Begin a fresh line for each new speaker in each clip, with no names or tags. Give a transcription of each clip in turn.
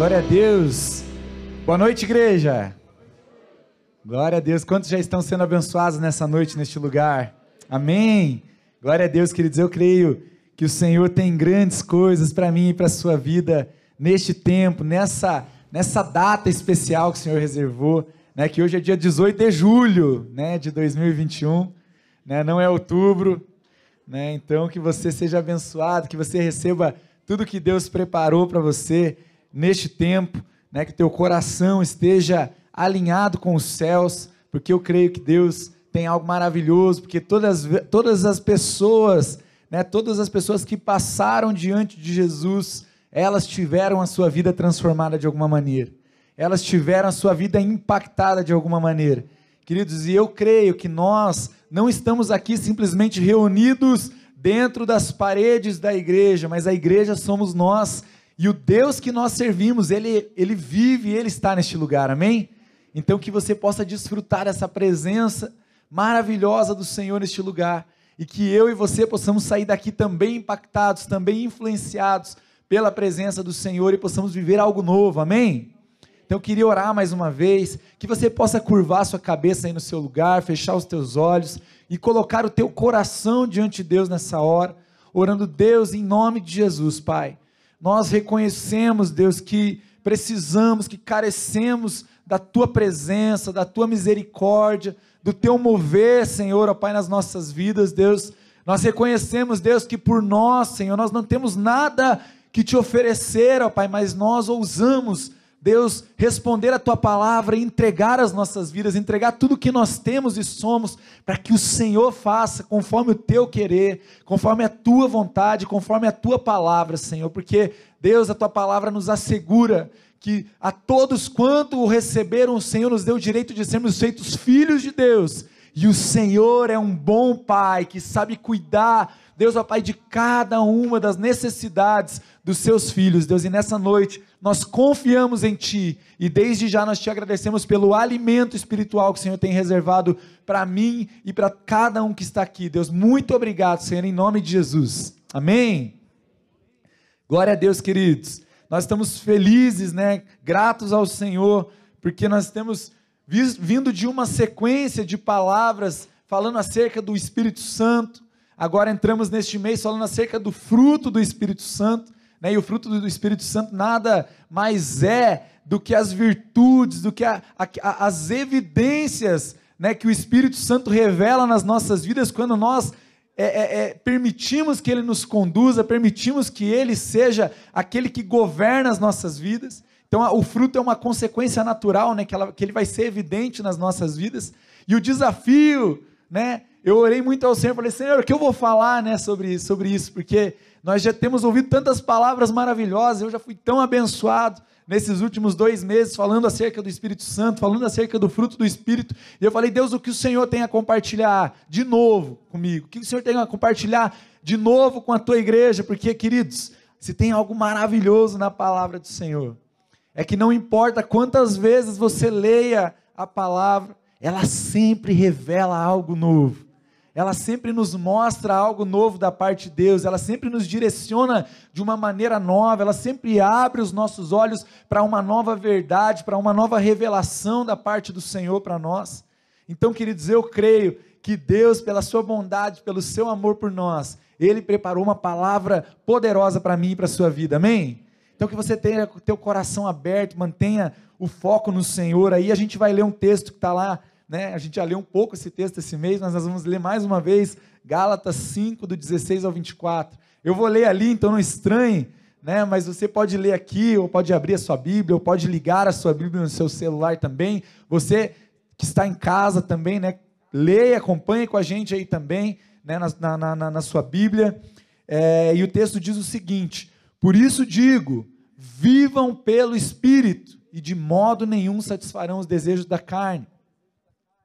Glória a Deus. Boa noite, igreja. Glória a Deus. Quantos já estão sendo abençoados nessa noite, neste lugar? Amém. Glória a Deus, queridos. Eu creio que o Senhor tem grandes coisas para mim e para a sua vida neste tempo, nessa, nessa data especial que o Senhor reservou, né? Que hoje é dia 18 de julho, né? De 2021, né? Não é outubro, né? Então que você seja abençoado, que você receba tudo que Deus preparou para você neste tempo, né? Que teu coração esteja alinhado com os céus, porque eu creio que Deus tem algo maravilhoso, porque todas, todas as pessoas, né, todas as pessoas que passaram diante de Jesus, elas tiveram a sua vida transformada de alguma maneira. Elas tiveram a sua vida impactada de alguma maneira. Queridos, e eu creio que nós não estamos aqui simplesmente reunidos dentro das paredes da igreja, mas a igreja somos nós e o Deus que nós servimos, ele, ele vive, ele está neste lugar, amém? Então que você possa desfrutar essa presença maravilhosa do Senhor neste lugar e que eu e você possamos sair daqui também impactados, também influenciados pela presença do Senhor e possamos viver algo novo, amém? Então eu queria orar mais uma vez, que você possa curvar sua cabeça aí no seu lugar, fechar os teus olhos e colocar o teu coração diante de Deus nessa hora, orando Deus em nome de Jesus, Pai. Nós reconhecemos, Deus, que precisamos, que carecemos da tua presença, da tua misericórdia, do teu mover, Senhor, ó Pai, nas nossas vidas, Deus. Nós reconhecemos, Deus, que por nós, Senhor, nós não temos nada que te oferecer, ó Pai, mas nós ousamos Deus, responder a tua palavra entregar as nossas vidas, entregar tudo que nós temos e somos, para que o Senhor faça conforme o teu querer, conforme a tua vontade, conforme a tua palavra, Senhor, porque Deus, a tua palavra nos assegura que a todos quanto o receberam, o Senhor nos deu o direito de sermos feitos filhos de Deus. E o Senhor é um bom Pai que sabe cuidar, Deus, ó Pai, de cada uma das necessidades dos seus filhos, Deus, e nessa noite nós confiamos em Ti e desde já nós te agradecemos pelo alimento espiritual que o Senhor tem reservado para mim e para cada um que está aqui. Deus, muito obrigado, Senhor, em nome de Jesus. Amém. Glória a Deus, queridos. Nós estamos felizes, né? Gratos ao Senhor, porque nós temos vindo de uma sequência de palavras falando acerca do Espírito Santo. Agora entramos neste mês falando acerca do fruto do Espírito Santo né? e o fruto do Espírito Santo nada mais é do que as virtudes, do que a, a, as evidências né, que o Espírito Santo revela nas nossas vidas quando nós é, é, é, permitimos que Ele nos conduza, permitimos que Ele seja aquele que governa as nossas vidas. Então, o fruto é uma consequência natural, né, que, ela, que ele vai ser evidente nas nossas vidas. E o desafio, né, eu orei muito ao Senhor, falei, Senhor, o que eu vou falar né, sobre, sobre isso? Porque nós já temos ouvido tantas palavras maravilhosas, eu já fui tão abençoado nesses últimos dois meses, falando acerca do Espírito Santo, falando acerca do fruto do Espírito, e eu falei, Deus, o que o Senhor tem a compartilhar de novo comigo? O que o Senhor tem a compartilhar de novo com a tua igreja? Porque, queridos, se tem algo maravilhoso na palavra do Senhor, é que não importa quantas vezes você leia a palavra, ela sempre revela algo novo ela sempre nos mostra algo novo da parte de Deus, ela sempre nos direciona de uma maneira nova, ela sempre abre os nossos olhos para uma nova verdade, para uma nova revelação da parte do Senhor para nós. Então, queridos, eu creio que Deus, pela sua bondade, pelo seu amor por nós, Ele preparou uma palavra poderosa para mim e para a sua vida, amém? Então, que você tenha o teu coração aberto, mantenha o foco no Senhor, aí a gente vai ler um texto que está lá né? A gente já leu um pouco esse texto esse mês, mas nós vamos ler mais uma vez Gálatas 5, do 16 ao 24. Eu vou ler ali, então não estranhe, né? mas você pode ler aqui, ou pode abrir a sua Bíblia, ou pode ligar a sua Bíblia no seu celular também. Você que está em casa também, né? leia, acompanhe com a gente aí também, né? na, na, na, na sua Bíblia. É, e o texto diz o seguinte: Por isso digo, vivam pelo Espírito, e de modo nenhum satisfarão os desejos da carne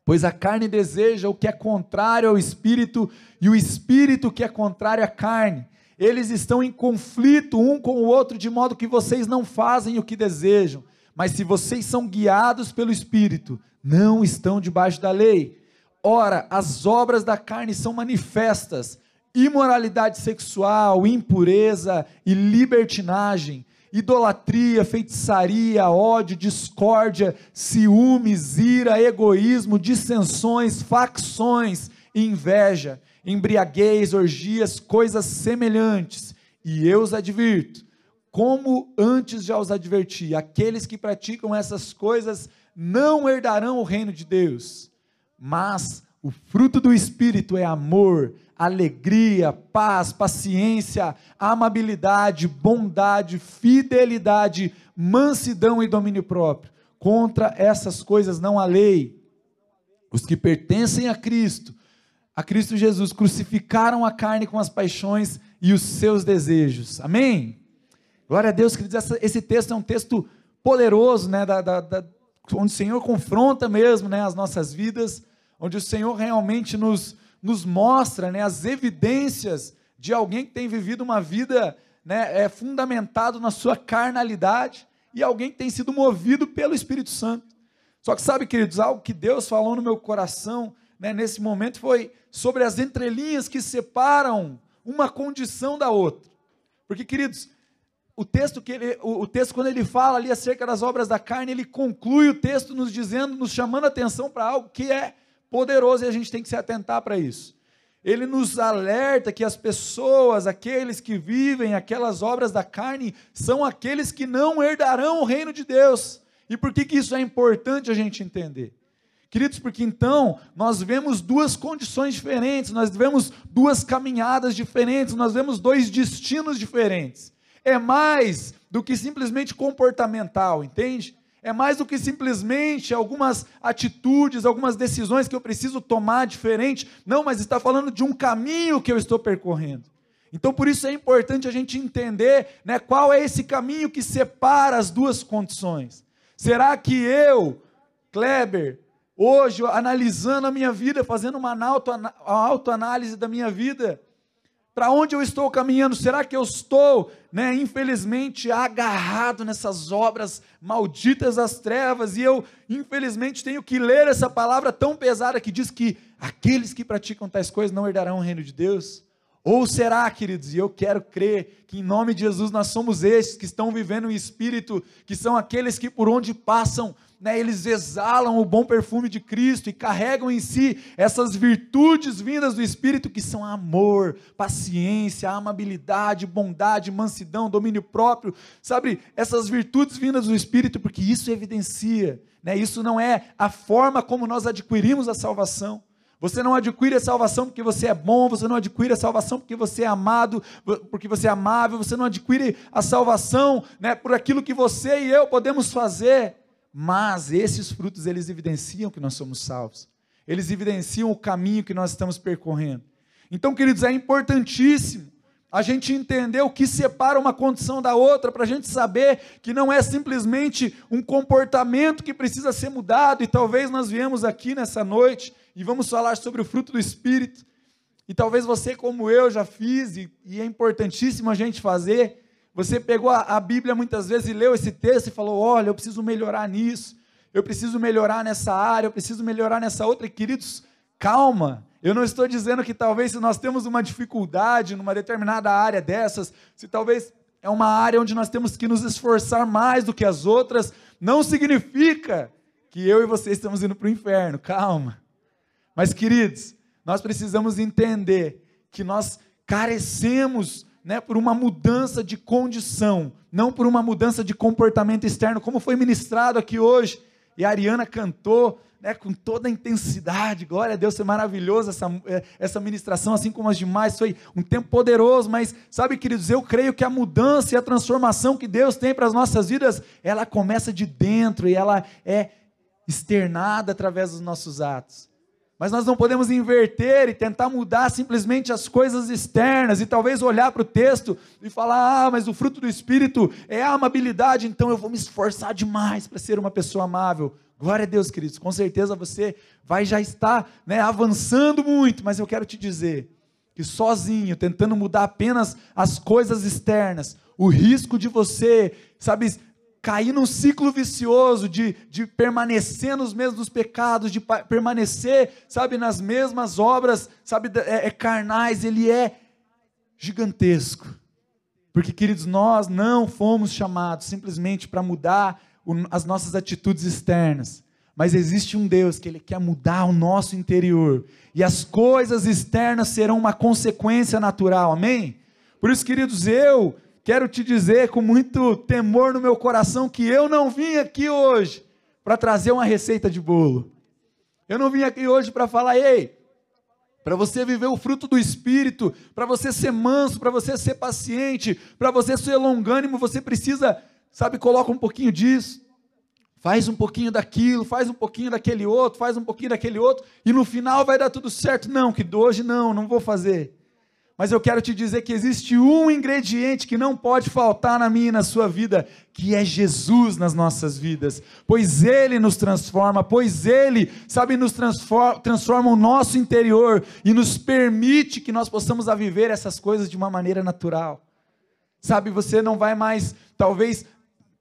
Pois a carne deseja o que é contrário ao espírito e o espírito que é contrário à carne. Eles estão em conflito um com o outro, de modo que vocês não fazem o que desejam. Mas se vocês são guiados pelo espírito, não estão debaixo da lei. Ora, as obras da carne são manifestas: imoralidade sexual, impureza e libertinagem idolatria, feitiçaria, ódio, discórdia, ciúmes, ira, egoísmo, dissensões, facções, inveja, embriaguez, orgias, coisas semelhantes. E eu os advirto, como antes já os adverti, aqueles que praticam essas coisas não herdarão o reino de Deus. Mas o fruto do Espírito é amor, alegria, paz, paciência, amabilidade, bondade, fidelidade, mansidão e domínio próprio. Contra essas coisas não há lei. Os que pertencem a Cristo, a Cristo Jesus, crucificaram a carne com as paixões e os seus desejos. Amém? Glória a Deus, queridos. esse texto é um texto poderoso, né? Da, da, da, onde o Senhor confronta mesmo né, as nossas vidas, onde o Senhor realmente nos nos mostra né, as evidências de alguém que tem vivido uma vida né, é, fundamentado na sua carnalidade e alguém que tem sido movido pelo Espírito Santo. Só que sabe, queridos, algo que Deus falou no meu coração né, nesse momento foi sobre as entrelinhas que separam uma condição da outra. Porque, queridos, o texto que ele, o, o, texto quando ele fala ali acerca das obras da carne, ele conclui o texto nos dizendo, nos chamando a atenção para algo que é poderoso e a gente tem que se atentar para isso. Ele nos alerta que as pessoas, aqueles que vivem aquelas obras da carne, são aqueles que não herdarão o reino de Deus. E por que, que isso é importante a gente entender? Queridos, porque então nós vemos duas condições diferentes, nós vemos duas caminhadas diferentes, nós vemos dois destinos diferentes. É mais do que simplesmente comportamental, entende? É mais do que simplesmente algumas atitudes, algumas decisões que eu preciso tomar diferente. Não, mas está falando de um caminho que eu estou percorrendo. Então, por isso é importante a gente entender né, qual é esse caminho que separa as duas condições. Será que eu, Kleber, hoje, analisando a minha vida, fazendo uma autoanálise da minha vida, para onde eu estou caminhando? Será que eu estou, né, infelizmente, agarrado nessas obras malditas das trevas? E eu, infelizmente, tenho que ler essa palavra tão pesada que diz que aqueles que praticam tais coisas não herdarão o reino de Deus? Ou será, queridos, e eu quero crer que em nome de Jesus nós somos esses que estão vivendo o Espírito, que são aqueles que por onde passam né, eles exalam o bom perfume de Cristo e carregam em si essas virtudes vindas do Espírito que são amor, paciência, amabilidade, bondade, mansidão, domínio próprio, sabe? Essas virtudes vindas do Espírito, porque isso evidencia, né? Isso não é a forma como nós adquirimos a salvação. Você não adquire a salvação porque você é bom, você não adquire a salvação porque você é amado, porque você é amável, você não adquire a salvação né, por aquilo que você e eu podemos fazer mas esses frutos eles evidenciam que nós somos salvos. Eles evidenciam o caminho que nós estamos percorrendo. Então, queridos, é importantíssimo a gente entender o que separa uma condição da outra, para a gente saber que não é simplesmente um comportamento que precisa ser mudado, e talvez nós viemos aqui nessa noite e vamos falar sobre o fruto do Espírito, e talvez você, como eu, já fiz, e, e é importantíssimo a gente fazer, você pegou a, Bíblia muitas vezes e leu esse texto e falou: olha, eu preciso melhorar nisso, eu preciso melhorar nessa área, eu preciso melhorar nessa outra. E, queridos, calma. Eu não estou dizendo que talvez se nós temos uma dificuldade numa determinada área dessas, se talvez é uma área onde nós temos que nos esforçar mais do que as outras, não significa que eu e você estamos indo para o inferno. Calma. Mas, queridos, nós precisamos entender que nós carecemos né, por uma mudança de condição, não por uma mudança de comportamento externo, como foi ministrado aqui hoje. E a Ariana cantou né, com toda a intensidade, glória a Deus, foi maravilhoso essa, é, essa ministração, assim como as demais, foi um tempo poderoso, mas sabe, queridos, eu creio que a mudança e a transformação que Deus tem para as nossas vidas, ela começa de dentro e ela é externada através dos nossos atos. Mas nós não podemos inverter e tentar mudar simplesmente as coisas externas e talvez olhar para o texto e falar: ah, mas o fruto do Espírito é a amabilidade, então eu vou me esforçar demais para ser uma pessoa amável. Glória a Deus, queridos. Com certeza você vai já estar né, avançando muito, mas eu quero te dizer que sozinho, tentando mudar apenas as coisas externas, o risco de você, sabe, cair num ciclo vicioso de, de permanecer nos mesmos pecados, de permanecer, sabe, nas mesmas obras, sabe, é, é carnais, ele é gigantesco. Porque, queridos, nós não fomos chamados simplesmente para mudar as nossas atitudes externas. Mas existe um Deus que Ele quer mudar o nosso interior. E as coisas externas serão uma consequência natural, amém? Por isso, queridos, eu quero te dizer com muito temor no meu coração que eu não vim aqui hoje para trazer uma receita de bolo. Eu não vim aqui hoje para falar, ei, para você viver o fruto do Espírito, para você ser manso, para você ser paciente, para você ser longânimo, você precisa, sabe, coloca um pouquinho disso, faz um pouquinho daquilo, faz um pouquinho daquele outro, faz um pouquinho daquele outro, e no final vai dar tudo certo. Não, que hoje não, não vou fazer. Mas eu quero te dizer que existe um ingrediente que não pode faltar na minha e na sua vida, que é Jesus nas nossas vidas. Pois Ele nos transforma, pois Ele, sabe, nos transforma, transforma o nosso interior e nos permite que nós possamos a viver essas coisas de uma maneira natural. Sabe, você não vai mais, talvez,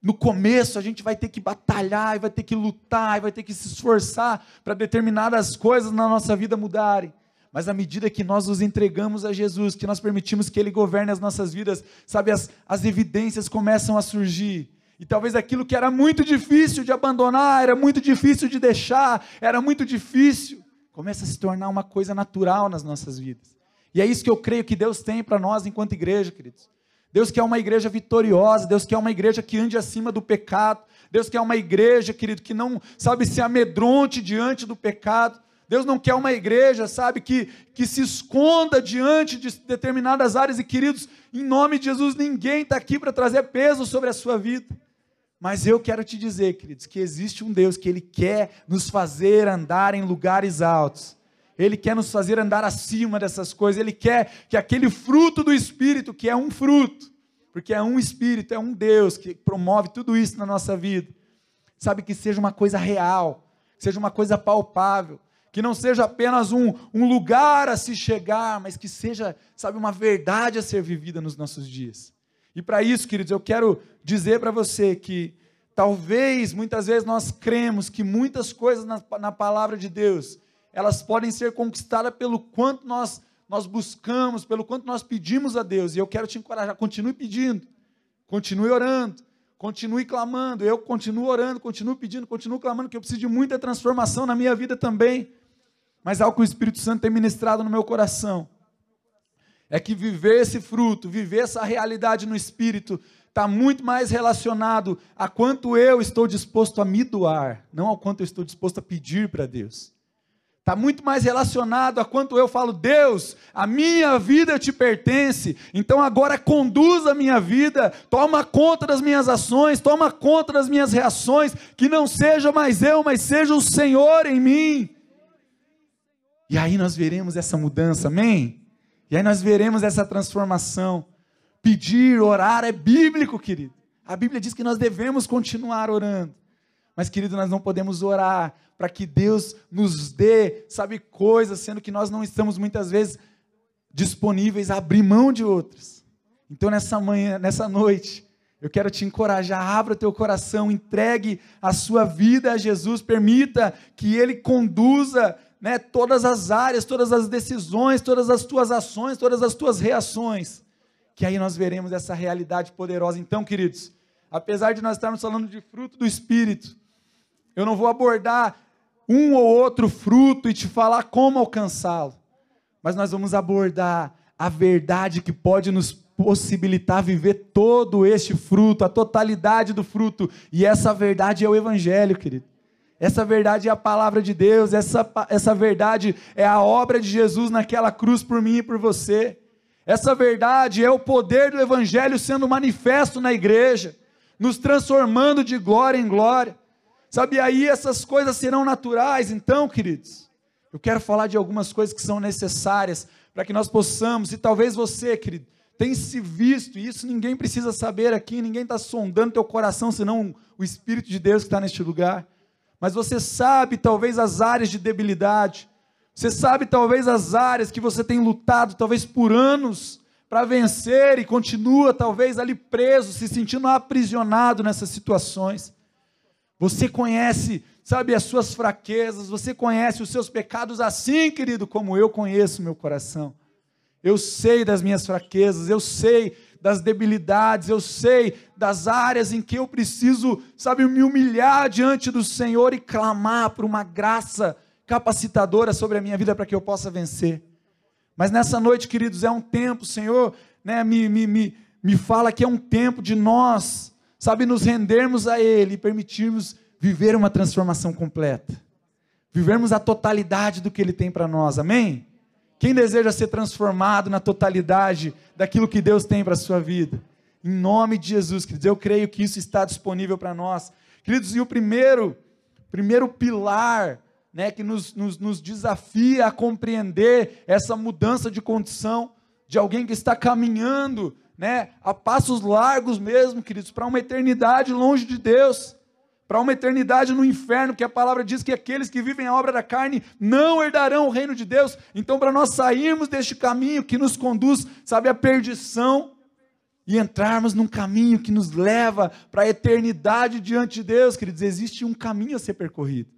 no começo a gente vai ter que batalhar, vai ter que lutar, vai ter que se esforçar para determinadas coisas na nossa vida mudarem. Mas à medida que nós nos entregamos a Jesus, que nós permitimos que Ele governe as nossas vidas, sabe, as, as evidências começam a surgir. E talvez aquilo que era muito difícil de abandonar, era muito difícil de deixar, era muito difícil, começa a se tornar uma coisa natural nas nossas vidas. E é isso que eu creio que Deus tem para nós enquanto igreja, queridos. Deus quer uma igreja vitoriosa, Deus quer uma igreja que ande acima do pecado, Deus quer uma igreja, querido, que não, sabe, se amedronte diante do pecado. Deus não quer uma igreja, sabe, que, que se esconda diante de determinadas áreas. E, queridos, em nome de Jesus, ninguém está aqui para trazer peso sobre a sua vida. Mas eu quero te dizer, queridos, que existe um Deus que Ele quer nos fazer andar em lugares altos. Ele quer nos fazer andar acima dessas coisas, Ele quer que aquele fruto do Espírito, que é um fruto, porque é um Espírito, é um Deus que promove tudo isso na nossa vida, sabe, que seja uma coisa real, seja uma coisa palpável, que não seja apenas um, um lugar a se chegar, mas que seja, sabe, uma verdade a ser vivida nos nossos dias. E para isso, queridos, eu quero dizer para você que talvez, muitas vezes, nós cremos que muitas coisas na, na palavra de Deus elas podem ser conquistadas pelo quanto nós, nós buscamos, pelo quanto nós pedimos a Deus. E eu quero te encorajar, continue pedindo, continue orando, continue clamando. Eu continuo orando, continuo pedindo, continuo clamando, que eu preciso de muita transformação na minha vida também. Mas algo que o Espírito Santo tem ministrado no meu coração é que viver esse fruto, viver essa realidade no Espírito, está muito mais relacionado a quanto eu estou disposto a me doar, não ao quanto eu estou disposto a pedir para Deus. Está muito mais relacionado a quanto eu falo, Deus, a minha vida te pertence, então agora conduz a minha vida, toma conta das minhas ações, toma conta das minhas reações, que não seja mais eu, mas seja o Senhor em mim. E aí nós veremos essa mudança, amém? E aí nós veremos essa transformação. Pedir, orar é bíblico, querido. A Bíblia diz que nós devemos continuar orando. Mas, querido, nós não podemos orar para que Deus nos dê, sabe, coisas, sendo que nós não estamos muitas vezes disponíveis a abrir mão de outras. Então, nessa manhã, nessa noite, eu quero te encorajar, abra teu coração, entregue a sua vida a Jesus, permita que Ele conduza né, todas as áreas, todas as decisões, todas as tuas ações, todas as tuas reações, que aí nós veremos essa realidade poderosa. Então, queridos, apesar de nós estarmos falando de fruto do Espírito, eu não vou abordar um ou outro fruto e te falar como alcançá-lo, mas nós vamos abordar a verdade que pode nos possibilitar viver todo este fruto, a totalidade do fruto, e essa verdade é o Evangelho, querido. Essa verdade é a palavra de Deus, essa, essa verdade é a obra de Jesus naquela cruz por mim e por você. Essa verdade é o poder do Evangelho sendo manifesto na igreja, nos transformando de glória em glória. Sabe, aí essas coisas serão naturais. Então, queridos, eu quero falar de algumas coisas que são necessárias para que nós possamos, e talvez você, querido, tenha se visto, e isso ninguém precisa saber aqui, ninguém está sondando teu coração, senão o Espírito de Deus que está neste lugar. Mas você sabe, talvez, as áreas de debilidade, você sabe, talvez, as áreas que você tem lutado, talvez por anos, para vencer e continua, talvez, ali preso, se sentindo aprisionado nessas situações. Você conhece, sabe, as suas fraquezas, você conhece os seus pecados assim, querido, como eu conheço meu coração. Eu sei das minhas fraquezas, eu sei das debilidades, eu sei das áreas em que eu preciso, sabe, me humilhar diante do Senhor e clamar por uma graça capacitadora sobre a minha vida para que eu possa vencer. Mas nessa noite, queridos, é um tempo, Senhor, né, me, me, me, me fala que é um tempo de nós, sabe, nos rendermos a Ele e permitirmos viver uma transformação completa. Vivermos a totalidade do que Ele tem para nós, amém? Quem deseja ser transformado na totalidade daquilo que Deus tem para a sua vida? Em nome de Jesus, queridos, eu creio que isso está disponível para nós. Queridos, e o primeiro, primeiro pilar né, que nos, nos, nos desafia a compreender essa mudança de condição de alguém que está caminhando né, a passos largos mesmo, queridos, para uma eternidade longe de Deus, para uma eternidade no inferno, que a palavra diz que aqueles que vivem a obra da carne não herdarão o reino de Deus. Então, para nós sairmos deste caminho que nos conduz, sabe, à perdição, e entrarmos num caminho que nos leva para a eternidade diante de Deus, queridos, existe um caminho a ser percorrido.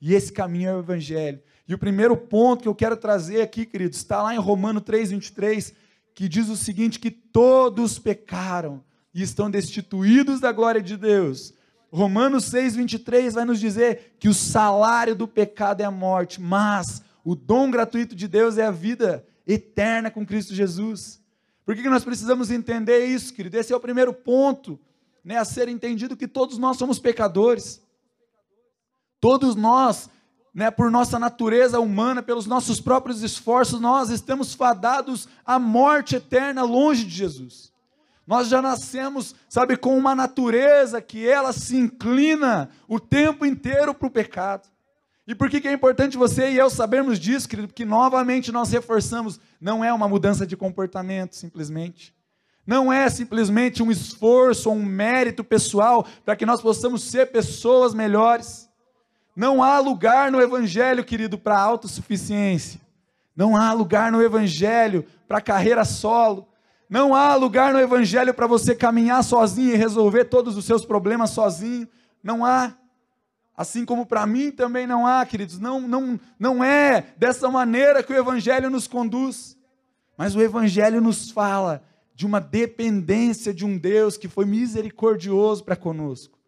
E esse caminho é o Evangelho. E o primeiro ponto que eu quero trazer aqui, queridos, está lá em Romano 3, 23, que diz o seguinte: que todos pecaram e estão destituídos da glória de Deus. Romanos 6, 23 vai nos dizer que o salário do pecado é a morte, mas o dom gratuito de Deus é a vida eterna com Cristo Jesus. Por que nós precisamos entender isso, querido? Esse é o primeiro ponto né, a ser entendido: que todos nós somos pecadores. Todos nós, né, por nossa natureza humana, pelos nossos próprios esforços, nós estamos fadados à morte eterna longe de Jesus. Nós já nascemos, sabe, com uma natureza que ela se inclina o tempo inteiro para o pecado. E por que, que é importante você e eu sabermos disso, querido? Porque novamente nós reforçamos, não é uma mudança de comportamento, simplesmente. Não é simplesmente um esforço ou um mérito pessoal para que nós possamos ser pessoas melhores. Não há lugar no Evangelho, querido, para autossuficiência. Não há lugar no Evangelho para carreira solo. Não há lugar no Evangelho para você caminhar sozinho e resolver todos os seus problemas sozinho. Não há. Assim como para mim também não há, queridos. Não, não, não é dessa maneira que o Evangelho nos conduz. Mas o Evangelho nos fala de uma dependência de um Deus que foi misericordioso para conosco.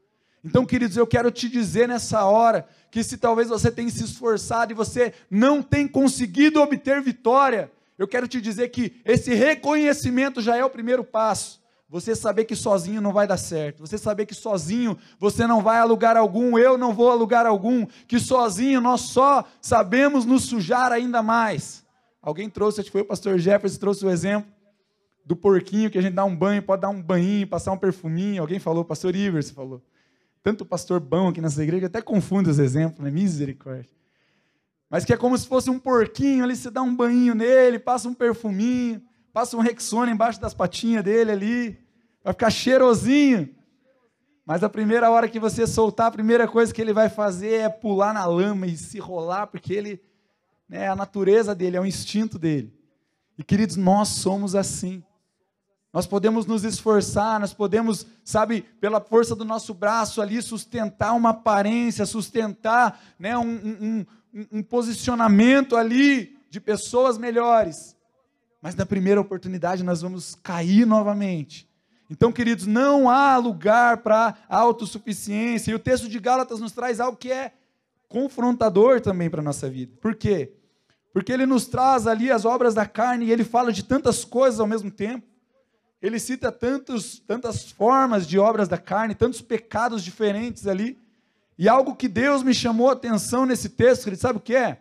Então, queridos, eu quero te dizer nessa hora que se talvez você tenha se esforçado e você não tem conseguido obter vitória, eu quero te dizer que esse reconhecimento já é o primeiro passo. Você saber que sozinho não vai dar certo, você saber que sozinho você não vai a lugar algum, eu não vou a lugar algum, que sozinho nós só sabemos nos sujar ainda mais. Alguém trouxe, acho que foi o pastor Jefferson, trouxe o exemplo do porquinho que a gente dá um banho, pode dar um banhinho, passar um perfuminho. Alguém falou, pastor Ivers falou tanto pastor bom aqui nessa igreja, até confunde os exemplos, né? Misericórdia. Mas que é como se fosse um porquinho ali, você dá um banho nele, passa um perfuminho, passa um Rexona embaixo das patinhas dele ali, vai ficar cheirosinho. Mas a primeira hora que você soltar, a primeira coisa que ele vai fazer é pular na lama e se rolar, porque ele, né, a natureza dele, é o instinto dele. E queridos, nós somos assim. Nós podemos nos esforçar, nós podemos, sabe, pela força do nosso braço ali, sustentar uma aparência, sustentar né, um, um, um, posicionamento ali de pessoas melhores. Mas na primeira oportunidade nós vamos cair novamente. Então, queridos, não há lugar para autossuficiência. E o texto de Gálatas nos traz algo que é confrontador também para a nossa vida. Por quê? Porque ele nos traz ali as obras da carne e ele fala de tantas coisas ao mesmo tempo ele cita tantos, tantas formas de obras da carne, tantos pecados diferentes ali. E algo que Deus me chamou a atenção nesse texto, ele sabe o que é?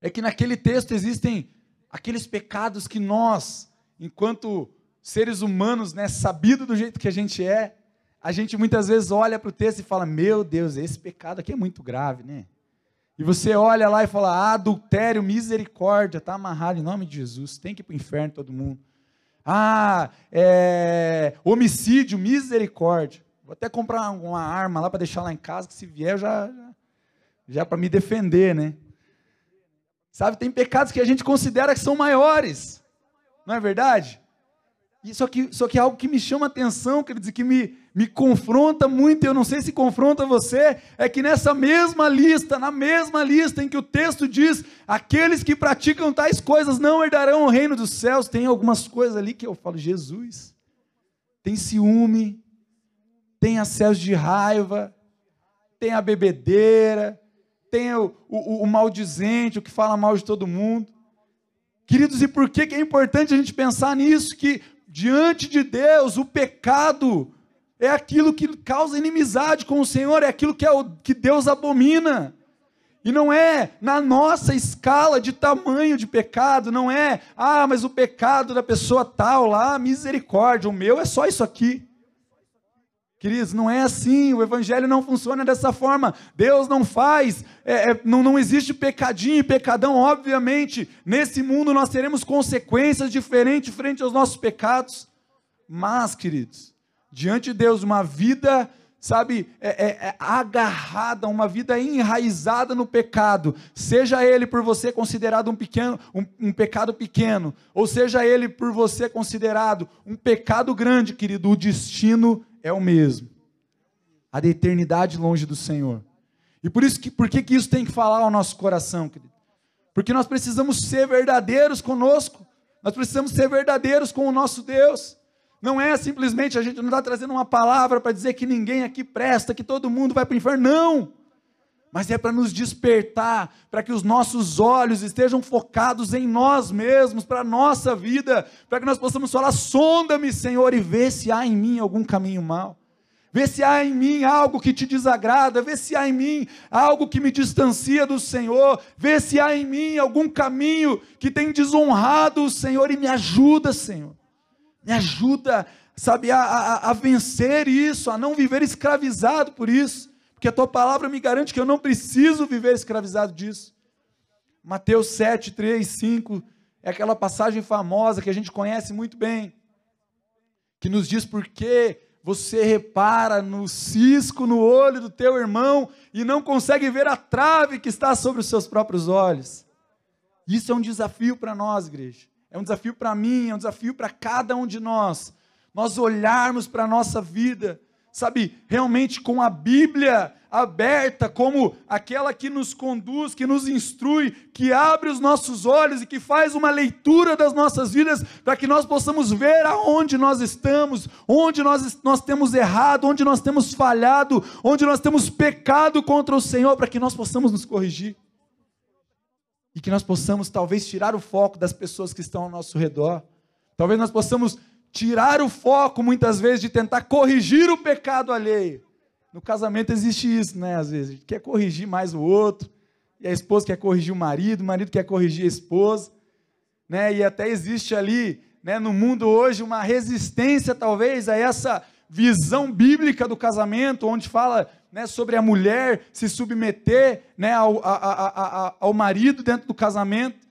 É que naquele texto existem aqueles pecados que nós, enquanto seres humanos, né, sabido do jeito que a gente é, a gente muitas vezes olha para o texto e fala: Meu Deus, esse pecado aqui é muito grave, né? E você olha lá e fala: ah, Adultério, misericórdia, está amarrado em nome de Jesus, tem que ir para o inferno todo mundo. Ah, é, homicídio, misericórdia. Vou até comprar uma arma lá para deixar lá em casa, que se vier já, já, já para me defender, né? Sabe, tem pecados que a gente considera que são maiores, não é verdade? Só que, só que é algo que me chama atenção, quer dizer, que me, me confronta muito, eu não sei se confronta você, é que nessa mesma lista, na mesma lista em que o texto diz, aqueles que praticam tais coisas não herdarão o reino dos céus, tem algumas coisas ali que eu falo, Jesus, tem ciúme, tem acesso de raiva, tem a bebedeira, tem o, o, o maldizente, o que fala mal de todo mundo. Queridos, e por que, que é importante a gente pensar nisso? Que diante de Deus, o pecado é aquilo que causa inimizade com o Senhor, é aquilo que, é o, que Deus abomina. E não é na nossa escala de tamanho de pecado, não é, ah, mas o pecado da pessoa tal lá, misericórdia, o meu é só isso aqui. Queridos, não é assim, o Evangelho não funciona dessa forma. Deus não faz, é, é, não, não existe pecadinho e pecadão, obviamente. Nesse mundo nós teremos consequências diferentes frente aos nossos pecados. Mas, queridos, diante de Deus, uma vida, sabe, é, é, é agarrada, uma vida enraizada no pecado, seja ele por você considerado um, pequeno, um, um pecado pequeno, ou seja ele por você considerado um pecado grande, querido, o destino é o mesmo. A da eternidade longe do Senhor. E por isso que, por que, que isso tem que falar ao nosso coração, querido? Porque nós precisamos ser verdadeiros conosco. Nós precisamos ser verdadeiros com o nosso Deus. Não é simplesmente a gente não está trazendo uma palavra para dizer que ninguém aqui presta, que todo mundo vai para o inferno. Não! Mas é para nos despertar, para que os nossos olhos estejam focados em nós mesmos, para a nossa vida, para que nós possamos falar: sonda-me, Senhor, e vê se há em mim algum caminho mau. Vê se há em mim algo que te desagrada, vê se há em mim algo que me distancia do Senhor, vê se há em mim algum caminho que tem desonrado o Senhor e me ajuda, Senhor. Me ajuda, sabe, a, a, a vencer isso, a não viver escravizado por isso porque a tua palavra me garante que eu não preciso viver escravizado disso. Mateus 7, 3, 5 é aquela passagem famosa que a gente conhece muito bem, que nos diz por que você repara no cisco no olho do teu irmão e não consegue ver a trave que está sobre os seus próprios olhos. Isso é um desafio para nós, igreja. É um desafio para mim, é um desafio para cada um de nós. Nós olharmos para a nossa vida sabe, realmente com a Bíblia aberta, como aquela que nos conduz, que nos instrui, que abre os nossos olhos e que faz uma leitura das nossas vidas, para que nós possamos ver aonde nós estamos, onde nós, nós temos errado, onde nós temos falhado, onde nós temos pecado contra o Senhor, para que nós possamos nos corrigir. E que nós possamos, talvez, tirar o foco das pessoas que estão ao nosso redor. Talvez nós possamos tirar o foco, muitas vezes, de tentar corrigir o pecado alheio. No casamento existe isso, né? Às vezes, a gente quer corrigir mais o outro, e a esposa quer corrigir o marido, o marido quer corrigir a esposa, né? E até existe ali, né, no mundo hoje, uma resistência, talvez, a essa visão bíblica do casamento, onde fala né, sobre a mulher se submeter né, ao, a, a, a, ao marido dentro do casamento.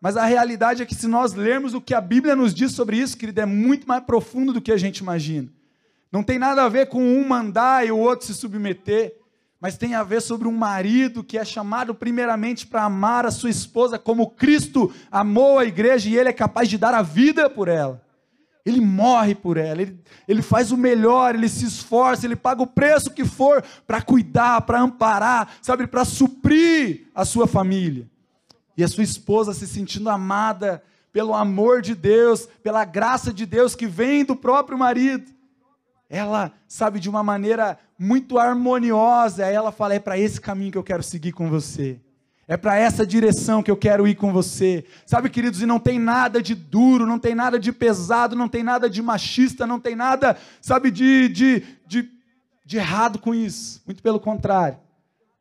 Mas a realidade é que se nós lermos o que a Bíblia nos diz sobre isso, querido, é muito mais profundo do que a gente imagina. Não tem nada a ver com um mandar e o outro se submeter, mas tem a ver sobre um marido que é chamado primeiramente para amar a sua esposa como Cristo amou a igreja e ele é capaz de dar a vida por ela. Ele morre por ela, ele, ele faz o melhor, ele se esforça, ele paga o preço que for para cuidar, para amparar, sabe, para suprir a sua família e a sua esposa se sentindo amada pelo amor de Deus, pela graça de Deus que vem do próprio marido. Ela, sabe, de uma maneira muito harmoniosa, ela fala: é para esse caminho que eu quero seguir com você. É para essa direção que eu quero ir com você. Sabe, queridos, e não tem nada de duro, não tem nada de pesado, não tem nada de machista, não tem nada, sabe, de, de, de, de errado com isso. Muito pelo contrário.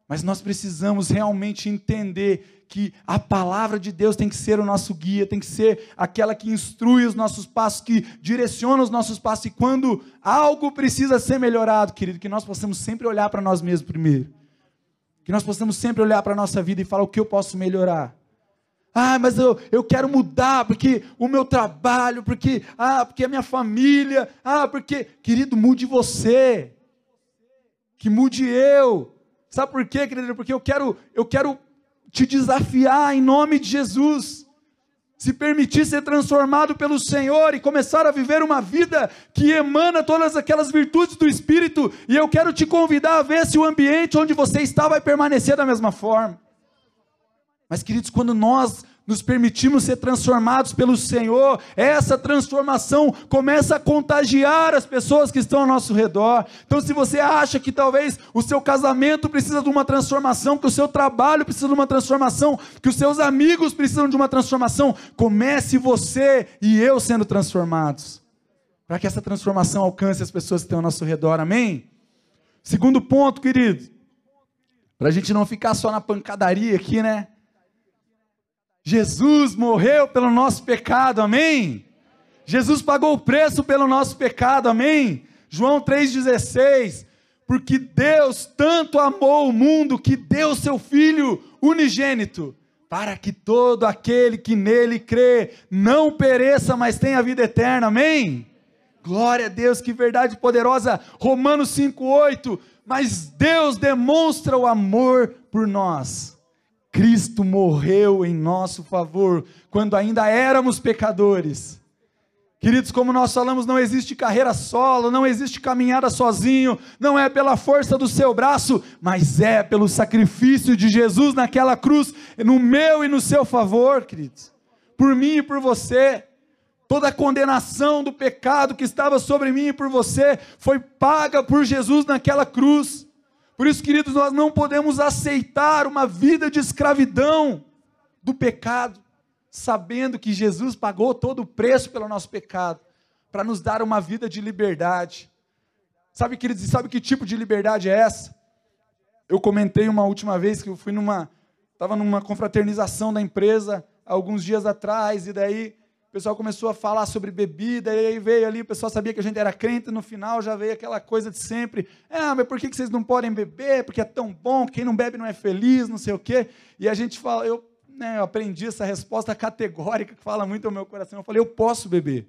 Mas nós precisamos realmente entender que a palavra de Deus tem que ser o nosso guia, tem que ser aquela que instrui os nossos passos, que direciona os nossos passos. E quando algo precisa ser melhorado, querido, que nós possamos sempre olhar para nós mesmos primeiro. Que nós possamos sempre olhar para a nossa vida e falar o que eu posso melhorar. Ah, mas eu, eu quero mudar porque o meu trabalho, porque ah, porque a minha família, ah, porque querido, mude você. Que mude eu. Sabe por quê, querido? Porque eu quero eu quero te desafiar em nome de Jesus. Se permitir ser transformado pelo Senhor e começar a viver uma vida que emana todas aquelas virtudes do Espírito, e eu quero te convidar a ver se o ambiente onde você está vai permanecer da mesma forma. Mas, queridos, quando nós nos permitimos ser transformados pelo Senhor, essa transformação começa a contagiar as pessoas que estão ao nosso redor. Então, se você acha que talvez o seu casamento precisa de uma transformação, que o seu trabalho precisa de uma transformação, que os seus amigos precisam de uma transformação, comece você e eu sendo transformados, para que essa transformação alcance as pessoas que estão ao nosso redor. Amém? Segundo ponto, querido, para a gente não ficar só na pancadaria aqui, né? Jesus morreu pelo nosso pecado, amém? Jesus pagou o preço pelo nosso pecado, amém? João 3,16. Porque Deus tanto amou o mundo que deu seu Filho unigênito, para que todo aquele que nele crê não pereça, mas tenha vida eterna, amém? Glória a Deus, que verdade poderosa. Romanos 5,8. Mas Deus demonstra o amor por nós Cristo morreu em nosso favor quando ainda éramos pecadores. Queridos, como nós falamos, não existe carreira solo, não existe caminhada sozinho, não é pela força do seu braço, mas é pelo sacrifício de Jesus naquela cruz, no meu e no seu favor, queridos. Por mim e por você. Toda a condenação do pecado que estava sobre mim e por você foi paga por Jesus naquela cruz. Por isso, queridos, nós não podemos aceitar uma vida de escravidão do pecado, sabendo que Jesus pagou todo o preço pelo nosso pecado, para nos dar uma vida de liberdade. Sabe, queridos, sabe que tipo de liberdade é essa? Eu comentei uma última vez que eu fui numa, estava numa confraternização da empresa alguns dias atrás, e daí pessoal começou a falar sobre bebida, e aí veio ali, o pessoal sabia que a gente era crente, no final já veio aquela coisa de sempre, ah, mas por que vocês não podem beber? Porque é tão bom, quem não bebe não é feliz, não sei o quê. E a gente fala, eu, né, eu aprendi essa resposta categórica que fala muito ao meu coração. Eu falei, eu posso beber.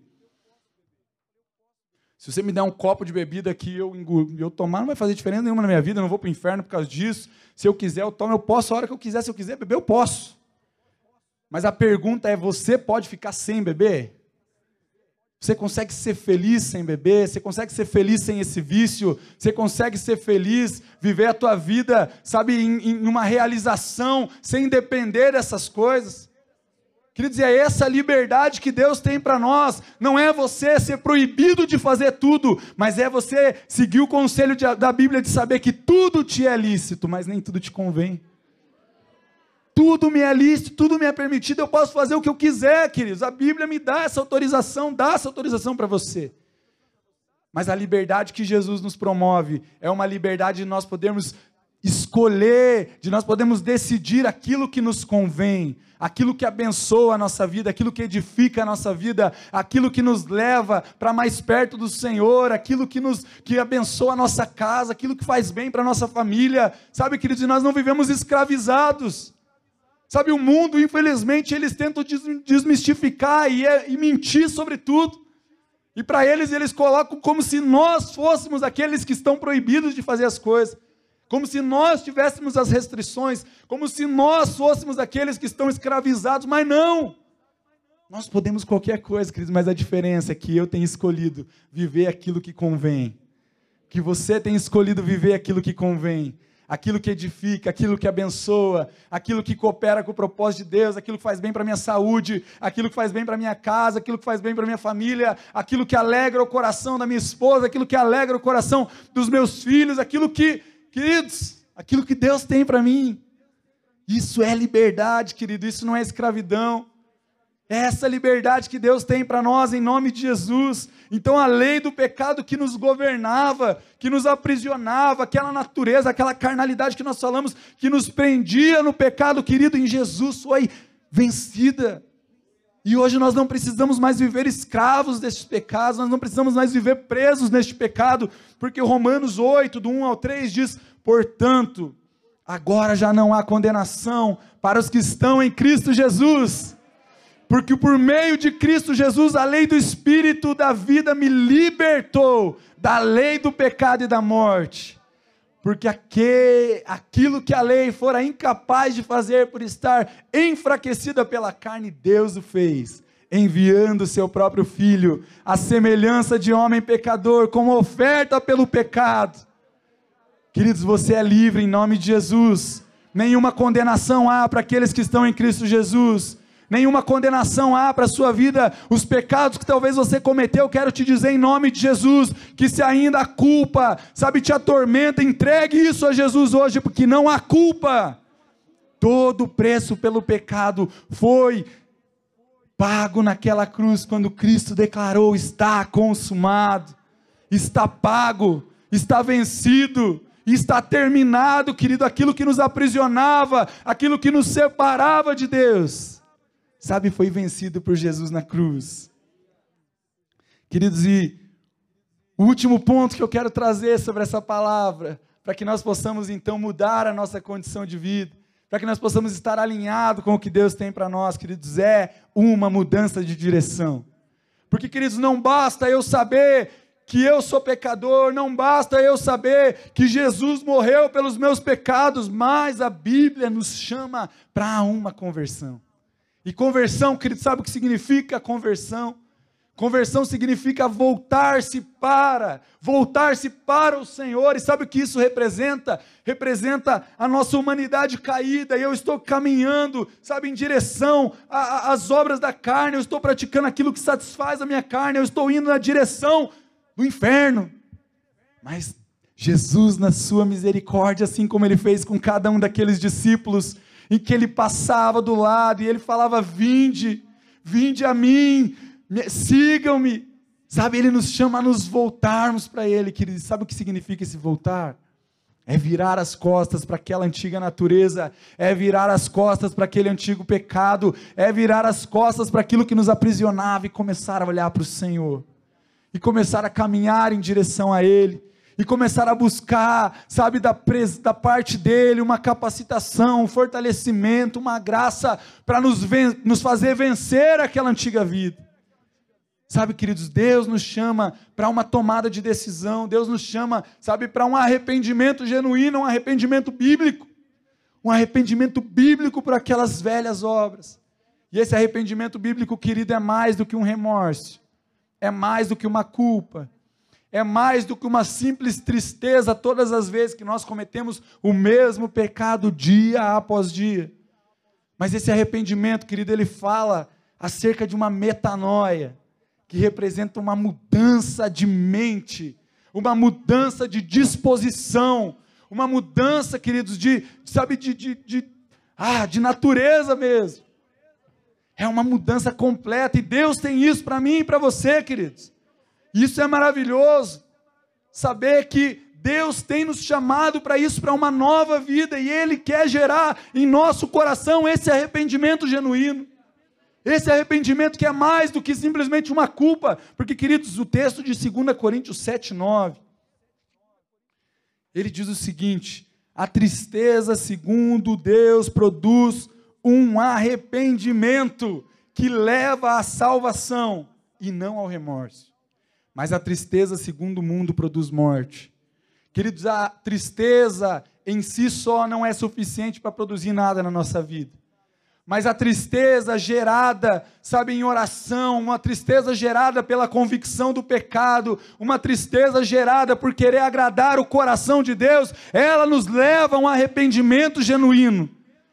Se você me der um copo de bebida aqui, eu, eu tomar, não vai fazer diferença nenhuma na minha vida, eu não vou para o inferno por causa disso. Se eu quiser, eu tomo, eu posso, a hora que eu quiser, se eu quiser beber, eu posso. Mas a pergunta é: você pode ficar sem beber? Você consegue ser feliz sem beber? Você consegue ser feliz sem esse vício? Você consegue ser feliz, viver a tua vida, sabe, em, em uma realização, sem depender dessas coisas? Queridos, é essa liberdade que Deus tem para nós. Não é você ser proibido de fazer tudo, mas é você seguir o conselho de, da Bíblia de saber que tudo te é lícito, mas nem tudo te convém tudo me é lícito, tudo me é permitido, eu posso fazer o que eu quiser, queridos. A Bíblia me dá essa autorização, dá essa autorização para você. Mas a liberdade que Jesus nos promove é uma liberdade de nós podermos escolher, de nós podermos decidir aquilo que nos convém, aquilo que abençoa a nossa vida, aquilo que edifica a nossa vida, aquilo que nos leva para mais perto do Senhor, aquilo que nos que abençoa a nossa casa, aquilo que faz bem para a nossa família. Sabe, queridos, nós não vivemos escravizados. Sabe, o mundo, infelizmente, eles tentam desmistificar e, é, e mentir sobre tudo. E para eles, eles colocam como se nós fôssemos aqueles que estão proibidos de fazer as coisas. Como se nós tivéssemos as restrições. Como se nós fôssemos aqueles que estão escravizados. Mas não! Nós podemos qualquer coisa, queridos, mas a diferença é que eu tenho escolhido viver aquilo que convém. Que você tem escolhido viver aquilo que convém aquilo que edifica, aquilo que abençoa, aquilo que coopera com o propósito de Deus, aquilo que faz bem para minha saúde, aquilo que faz bem para minha casa, aquilo que faz bem para minha família, aquilo que alegra o coração da minha esposa, aquilo que alegra o coração dos meus filhos, aquilo que, queridos, aquilo que Deus tem para mim. Isso é liberdade, querido, isso não é escravidão. É essa liberdade que Deus tem para nós em nome de Jesus. Então a lei do pecado que nos governava, que nos aprisionava, aquela natureza, aquela carnalidade que nós falamos, que nos prendia no pecado, querido, em Jesus foi vencida. E hoje nós não precisamos mais viver escravos destes pecados, nós não precisamos mais viver presos neste pecado, porque Romanos 8, do 1 ao 3 diz: portanto, agora já não há condenação para os que estão em Cristo Jesus porque por meio de Cristo Jesus, a lei do Espírito da vida me libertou da lei do pecado e da morte. porque aquilo que a lei fora incapaz de fazer por estar enfraquecida pela carne, Deus o fez, enviando seu próprio filho, à semelhança de homem pecador, como oferta pelo pecado. Queridos, você é livre em nome de Jesus. Nenhuma condenação há para aqueles que estão em Cristo Jesus nenhuma condenação há para a sua vida, os pecados que talvez você cometeu, quero te dizer em nome de Jesus, que se ainda a culpa, sabe, te atormenta, entregue isso a Jesus hoje, porque não há culpa. Todo o preço pelo pecado foi pago naquela cruz, quando Cristo declarou: está consumado, está pago, está vencido está terminado, querido, aquilo que nos aprisionava, aquilo que nos separava de Deus sabe, foi vencido por Jesus na cruz. Queridos, e o último ponto que eu quero trazer sobre essa palavra, para que nós possamos então mudar a nossa condição de vida, para que nós possamos estar alinhados com o que Deus tem para nós, queridos, é uma mudança de direção. Porque, queridos, não basta eu saber que eu sou pecador, não basta eu saber que Jesus morreu pelos meus pecados, mas a Bíblia nos chama para uma conversão. E conversão, querido, sabe o que significa conversão? Conversão significa voltar-se para, voltar-se para o Senhor. E sabe o que isso representa? Representa a nossa humanidade caída. E eu estou caminhando, sabe, em direção às obras da carne. Eu estou praticando aquilo que satisfaz a minha carne. Eu estou indo na direção do inferno. Mas Jesus, na sua misericórdia, assim como ele fez com cada um daqueles discípulos, em que ele passava do lado e ele falava: Vinde, vinde a mim, sigam-me. Sabe, ele nos chama a nos voltarmos para ele, querido. Sabe o que significa esse voltar? É virar as costas para aquela antiga natureza, é virar as costas para aquele antigo pecado, é virar as costas para aquilo que nos aprisionava e começar a olhar para o Senhor, e começar a caminhar em direção a Ele e começar a buscar, sabe, da, da parte dele, uma capacitação, um fortalecimento, uma graça para nos, nos fazer vencer aquela antiga vida. Sabe, queridos, Deus nos chama para uma tomada de decisão, Deus nos chama, sabe, para um arrependimento genuíno, um arrependimento bíblico, um arrependimento bíblico para aquelas velhas obras. E esse arrependimento bíblico, querido, é mais do que um remorso, é mais do que uma culpa, é mais do que uma simples tristeza todas as vezes que nós cometemos o mesmo pecado dia após dia. Mas esse arrependimento, querido, ele fala acerca de uma metanoia, que representa uma mudança de mente, uma mudança de disposição, uma mudança, queridos, de, sabe, de, de, de, ah, de natureza mesmo. É uma mudança completa, e Deus tem isso para mim e para você, queridos. Isso é maravilhoso. Saber que Deus tem nos chamado para isso, para uma nova vida, e Ele quer gerar em nosso coração esse arrependimento genuíno. Esse arrependimento que é mais do que simplesmente uma culpa, porque, queridos, o texto de 2 Coríntios 7, 9, ele diz o seguinte: a tristeza, segundo Deus, produz um arrependimento que leva à salvação e não ao remorso. Mas a tristeza, segundo o mundo, produz morte. Queridos, a tristeza em si só não é suficiente para produzir nada na nossa vida. Mas a tristeza gerada, sabe, em oração, uma tristeza gerada pela convicção do pecado, uma tristeza gerada por querer agradar o coração de Deus, ela nos leva a um arrependimento genuíno,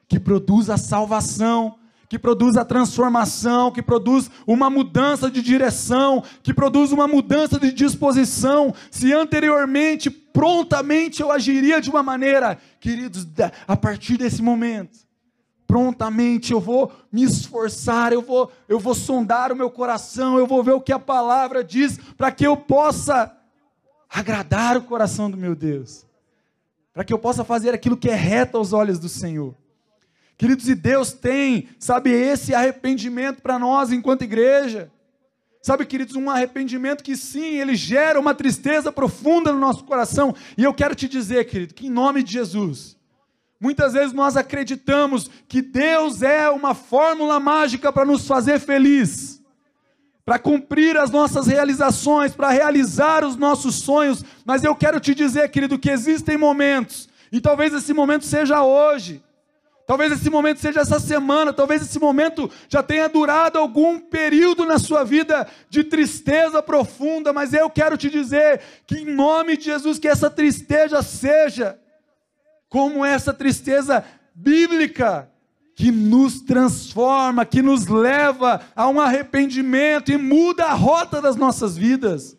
que produz a salvação, que produz a transformação, que produz uma mudança de direção, que produz uma mudança de disposição. Se anteriormente, prontamente eu agiria de uma maneira, queridos, a partir desse momento, prontamente eu vou me esforçar, eu vou, eu vou sondar o meu coração, eu vou ver o que a palavra diz, para que eu possa agradar o coração do meu Deus, para que eu possa fazer aquilo que é reto aos olhos do Senhor. Queridos, e Deus tem, sabe, esse arrependimento para nós enquanto igreja. Sabe, queridos, um arrependimento que sim, ele gera uma tristeza profunda no nosso coração. E eu quero te dizer, querido, que em nome de Jesus, muitas vezes nós acreditamos que Deus é uma fórmula mágica para nos fazer feliz. para cumprir as nossas realizações, para realizar os nossos sonhos, mas eu quero te dizer, querido, que existem momentos, e talvez esse momento seja hoje, talvez esse momento seja essa semana, talvez esse momento já tenha durado algum período na sua vida de tristeza profunda, mas eu quero te dizer que em nome de Jesus, que essa tristeza seja como essa tristeza bíblica, que nos transforma, que nos leva a um arrependimento e muda a rota das nossas vidas.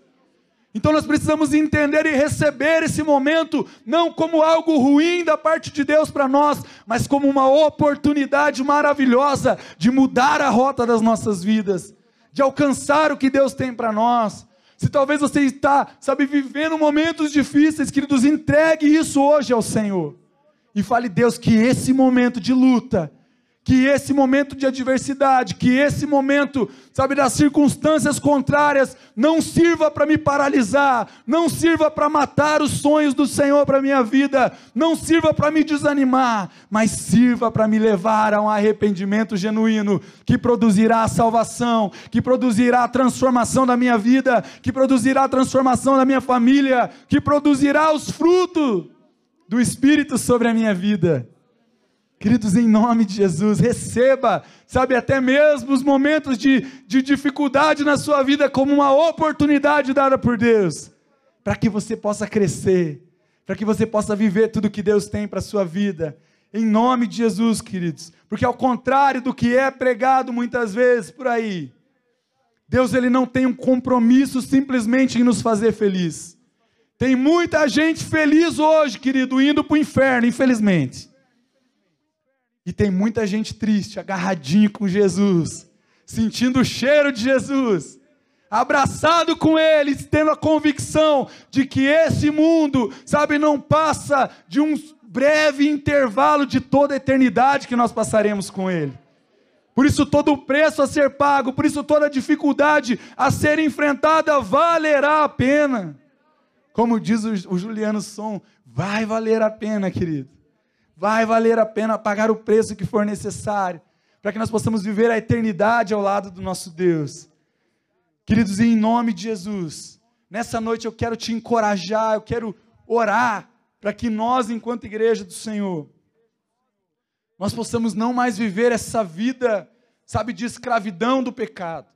Então nós precisamos entender e receber esse momento não como algo ruim da parte de Deus para nós, mas como uma oportunidade maravilhosa de mudar a rota das nossas vidas, de alcançar o que Deus tem para nós. Se talvez você está, sabe, vivendo momentos difíceis, queridos, entregue isso hoje ao Senhor. E fale, Deus, que esse momento de luta, que esse momento de adversidade, que esse momento, sabe, das circunstâncias contrárias, não sirva para me paralisar, não sirva para matar os sonhos do Senhor para minha vida, não sirva para me desanimar, mas sirva para me levar a um arrependimento genuíno, que produzirá a salvação, que produzirá a transformação da minha vida, que produzirá a transformação da minha família, que produzirá os frutos do Espírito sobre a minha vida. Queridos, em nome de Jesus, receba, sabe, até mesmo os momentos de, de dificuldade na sua vida como uma oportunidade dada por Deus, para que você possa crescer, para que você possa viver tudo que Deus tem para a sua vida. Em nome de Jesus, queridos, porque ao contrário do que é pregado muitas vezes por aí, Deus ele não tem um compromisso simplesmente em nos fazer feliz. Tem muita gente feliz hoje, querido, indo para o inferno, infelizmente. E tem muita gente triste, agarradinho com Jesus, sentindo o cheiro de Jesus, abraçado com Ele, tendo a convicção de que esse mundo, sabe, não passa de um breve intervalo de toda a eternidade que nós passaremos com Ele. Por isso, todo o preço a ser pago, por isso, toda a dificuldade a ser enfrentada valerá a pena. Como diz o Juliano Som, vai valer a pena, querido. Vai valer a pena pagar o preço que for necessário, para que nós possamos viver a eternidade ao lado do nosso Deus. Queridos, em nome de Jesus, nessa noite eu quero te encorajar, eu quero orar para que nós, enquanto igreja do Senhor, nós possamos não mais viver essa vida, sabe, de escravidão do pecado.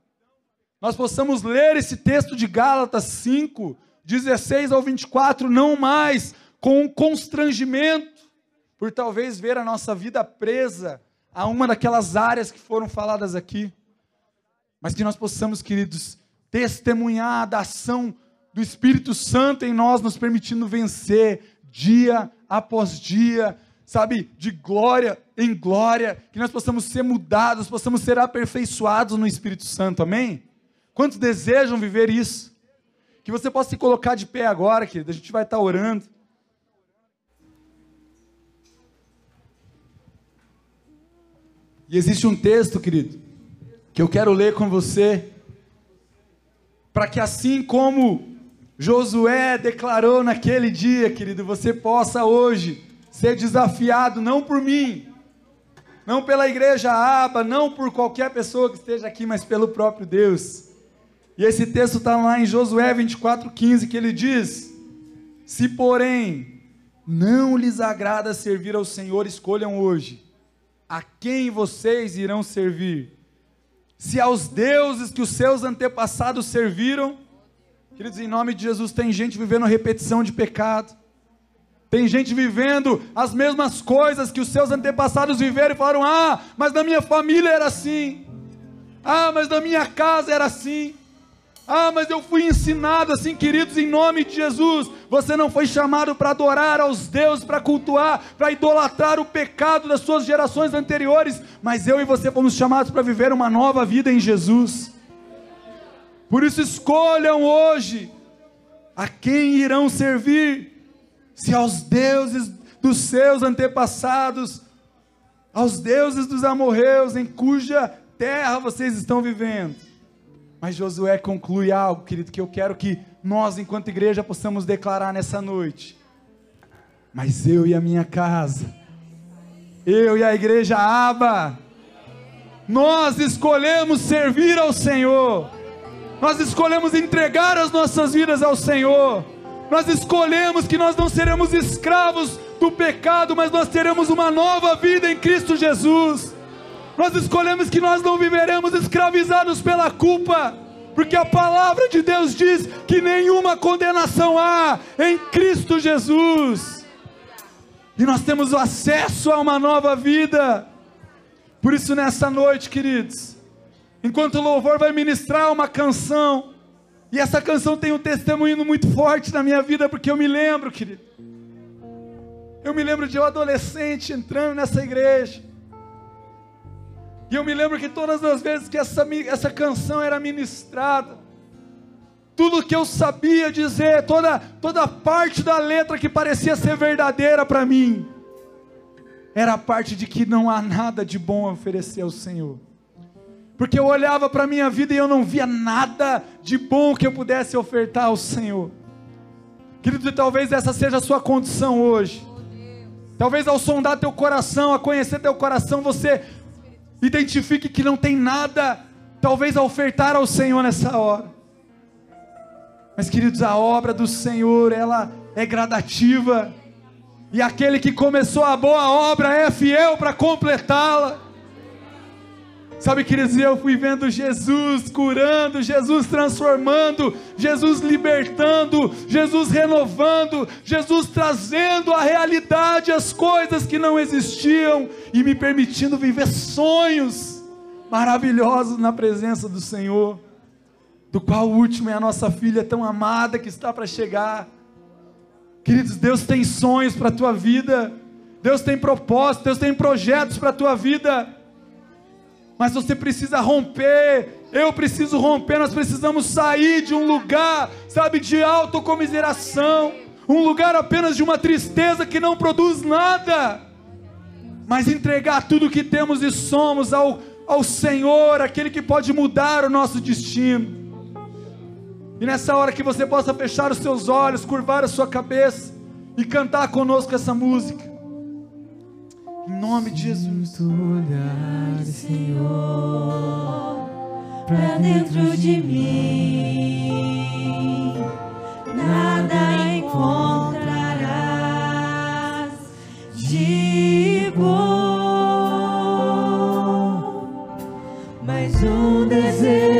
Nós possamos ler esse texto de Gálatas 5, 16 ao 24, não mais com um constrangimento, por talvez ver a nossa vida presa a uma daquelas áreas que foram faladas aqui, mas que nós possamos, queridos, testemunhar da ação do Espírito Santo em nós, nos permitindo vencer dia após dia, sabe, de glória em glória, que nós possamos ser mudados, possamos ser aperfeiçoados no Espírito Santo, amém? Quantos desejam viver isso? Que você possa se colocar de pé agora, querido. A gente vai estar orando. E existe um texto, querido, que eu quero ler com você, para que assim como Josué declarou naquele dia, querido, você possa hoje ser desafiado, não por mim, não pela igreja aba, não por qualquer pessoa que esteja aqui, mas pelo próprio Deus. E esse texto está lá em Josué 24,15, que ele diz: Se, porém, não lhes agrada servir ao Senhor, escolham hoje a quem vocês irão servir. Se aos deuses que os seus antepassados serviram, queridos, em nome de Jesus, tem gente vivendo repetição de pecado. Tem gente vivendo as mesmas coisas que os seus antepassados viveram e falaram: Ah, mas na minha família era assim. Ah, mas na minha casa era assim. Ah, mas eu fui ensinado assim, queridos, em nome de Jesus. Você não foi chamado para adorar aos deuses, para cultuar, para idolatrar o pecado das suas gerações anteriores, mas eu e você fomos chamados para viver uma nova vida em Jesus. Por isso, escolham hoje a quem irão servir, se aos deuses dos seus antepassados, aos deuses dos amorreus, em cuja terra vocês estão vivendo mas Josué conclui algo, querido, que eu quero que nós, enquanto igreja, possamos declarar nessa noite. Mas eu e a minha casa, eu e a igreja Aba, nós escolhemos servir ao Senhor. Nós escolhemos entregar as nossas vidas ao Senhor. Nós escolhemos que nós não seremos escravos do pecado, mas nós teremos uma nova vida em Cristo Jesus. Nós escolhemos que nós não viveremos escravizados pela culpa, porque a palavra de Deus diz que nenhuma condenação há em Cristo Jesus. E nós temos acesso a uma nova vida. Por isso, nessa noite, queridos, enquanto o louvor vai ministrar uma canção, e essa canção tem um testemunho muito forte na minha vida, porque eu me lembro, querido. Eu me lembro de um adolescente entrando nessa igreja. E eu me lembro que todas as vezes que essa, essa canção era ministrada, tudo que eu sabia dizer, toda, toda parte da letra que parecia ser verdadeira para mim, era a parte de que não há nada de bom a oferecer ao Senhor. Porque eu olhava para a minha vida e eu não via nada de bom que eu pudesse ofertar ao Senhor. Querido, talvez essa seja a sua condição hoje. Talvez ao sondar teu coração, a conhecer teu coração, você identifique que não tem nada, talvez, a ofertar ao Senhor nessa hora. Mas, queridos, a obra do Senhor, ela é gradativa. E aquele que começou a boa obra é fiel para completá-la. Sabe, queridos, eu fui vendo Jesus curando, Jesus transformando, Jesus libertando, Jesus renovando, Jesus trazendo à realidade as coisas que não existiam e me permitindo viver sonhos maravilhosos na presença do Senhor, do qual o último é a nossa filha tão amada que está para chegar. Queridos, Deus tem sonhos para a tua vida, Deus tem propósitos, Deus tem projetos para a tua vida mas você precisa romper. Eu preciso romper. Nós precisamos sair de um lugar, sabe, de autocomiseração, um lugar apenas de uma tristeza que não produz nada, mas entregar tudo que temos e somos ao, ao Senhor, aquele que pode mudar o nosso destino. E nessa hora que você possa fechar os seus olhos, curvar a sua cabeça e cantar conosco essa música. Em nome de Jesus.
olhar, Senhor, para dentro de mim, nada encontrarás de bom, mas um desejo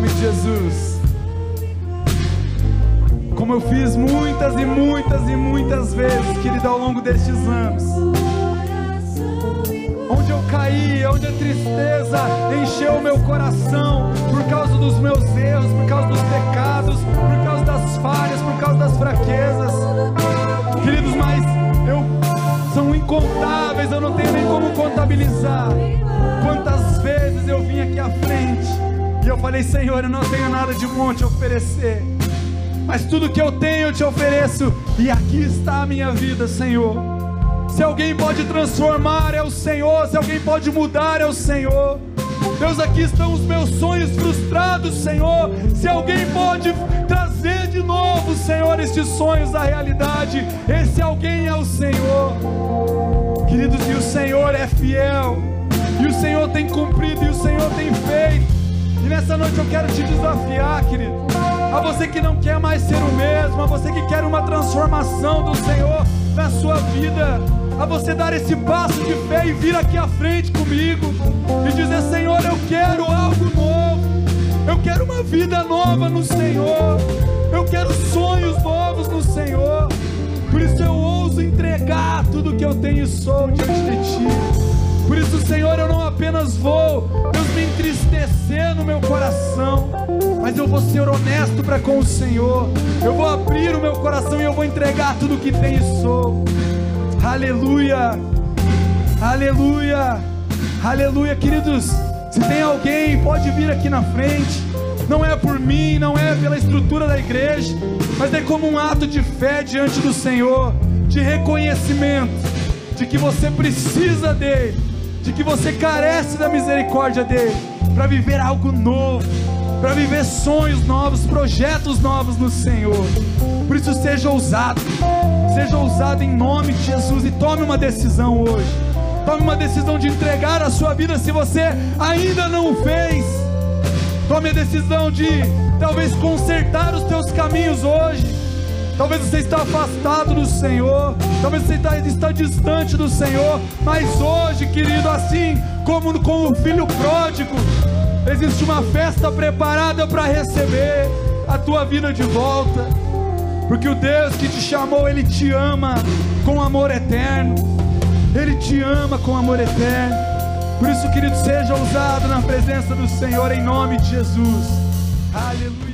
nome de Jesus. Como eu fiz muitas e muitas e muitas vezes, querido, ao longo destes anos. Onde eu caí, onde a tristeza encheu o meu coração por causa dos meus erros, por causa dos pecados, por causa das falhas, por causa das fraquezas. Queridos, mas eu são incontáveis, eu não tenho nem como contabilizar. Quantas vezes eu vim aqui à frente eu falei, Senhor, eu não tenho nada de bom a te oferecer, mas tudo que eu tenho eu te ofereço, e aqui está a minha vida, Senhor. Se alguém pode transformar, é o Senhor. Se alguém pode mudar, é o Senhor. Deus, aqui estão os meus sonhos frustrados, Senhor. Se alguém pode trazer de novo, Senhor, estes sonhos à realidade, esse alguém é o Senhor. Queridos, e o Senhor é fiel, e o Senhor tem cumprido, e o Senhor tem feito. E nessa noite eu quero te desafiar, querido. A você que não quer mais ser o mesmo, a você que quer uma transformação do Senhor na sua vida, a você dar esse passo de fé e vir aqui à frente comigo e dizer: Senhor, eu quero algo novo, eu quero uma vida nova no Senhor, eu quero sonhos novos no Senhor. Por isso eu ouso entregar tudo que eu tenho e sou diante de Ti. Por isso, Senhor, eu não apenas vou, Deus, me entristecer no meu coração, mas eu vou ser honesto para com o Senhor. Eu vou abrir o meu coração e eu vou entregar tudo que tenho e sou. Aleluia, aleluia, aleluia, queridos. Se tem alguém, pode vir aqui na frente. Não é por mim, não é pela estrutura da igreja, mas é como um ato de fé diante do Senhor, de reconhecimento de que você precisa dele, de que você carece da misericórdia dele, para viver algo novo, para viver sonhos novos, projetos novos no Senhor. Por isso, seja ousado, seja ousado em nome de Jesus e tome uma decisão hoje. Tome uma decisão de entregar a sua vida se você ainda não o fez. Tome a decisão de talvez consertar os teus caminhos hoje. Talvez você está afastado do Senhor, talvez você está, está distante do Senhor, mas hoje, querido, assim como com o filho pródigo, existe uma festa preparada para receber a tua vida de volta, porque o Deus que te chamou, Ele te ama com amor eterno, Ele te ama com amor eterno. Por isso, querido, seja ousado na presença do Senhor em nome de Jesus. Aleluia.